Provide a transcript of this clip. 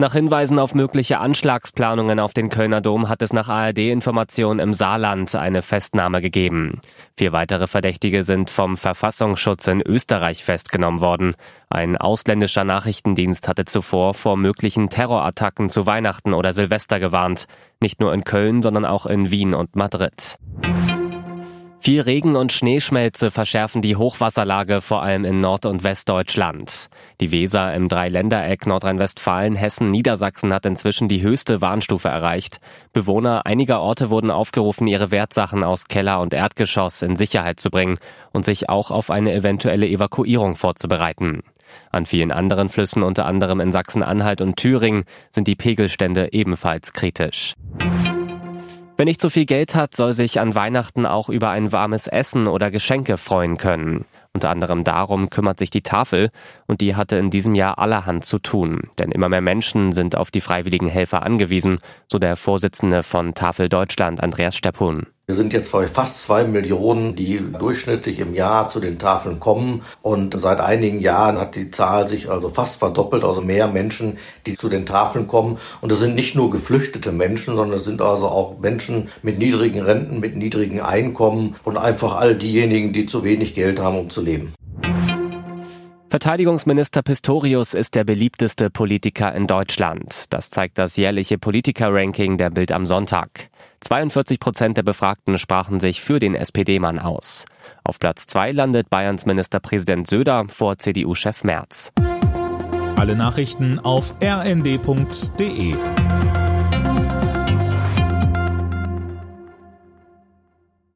Nach Hinweisen auf mögliche Anschlagsplanungen auf den Kölner Dom hat es nach ARD-Informationen im Saarland eine Festnahme gegeben. Vier weitere Verdächtige sind vom Verfassungsschutz in Österreich festgenommen worden. Ein ausländischer Nachrichtendienst hatte zuvor vor möglichen Terrorattacken zu Weihnachten oder Silvester gewarnt. Nicht nur in Köln, sondern auch in Wien und Madrid. Viel Regen und Schneeschmelze verschärfen die Hochwasserlage vor allem in Nord- und Westdeutschland. Die Weser im Dreiländereck Nordrhein-Westfalen, Hessen, Niedersachsen hat inzwischen die höchste Warnstufe erreicht. Bewohner einiger Orte wurden aufgerufen, ihre Wertsachen aus Keller und Erdgeschoss in Sicherheit zu bringen und sich auch auf eine eventuelle Evakuierung vorzubereiten. An vielen anderen Flüssen, unter anderem in Sachsen-Anhalt und Thüringen, sind die Pegelstände ebenfalls kritisch. Wer nicht so viel Geld hat, soll sich an Weihnachten auch über ein warmes Essen oder Geschenke freuen können. Unter anderem darum kümmert sich die Tafel und die hatte in diesem Jahr allerhand zu tun. Denn immer mehr Menschen sind auf die freiwilligen Helfer angewiesen, so der Vorsitzende von Tafel Deutschland, Andreas Steppun. Wir sind jetzt bei fast zwei Millionen, die durchschnittlich im Jahr zu den Tafeln kommen. Und seit einigen Jahren hat die Zahl sich also fast verdoppelt, also mehr Menschen, die zu den Tafeln kommen. Und das sind nicht nur geflüchtete Menschen, sondern es sind also auch Menschen mit niedrigen Renten, mit niedrigen Einkommen und einfach all diejenigen, die zu wenig Geld haben, um zu leben. Verteidigungsminister Pistorius ist der beliebteste Politiker in Deutschland. Das zeigt das jährliche Politiker-Ranking der Bild am Sonntag. 42 Prozent der Befragten sprachen sich für den SPD-Mann aus. Auf Platz zwei landet Bayerns Ministerpräsident Söder vor CDU-Chef Merz. Alle Nachrichten auf rnd.de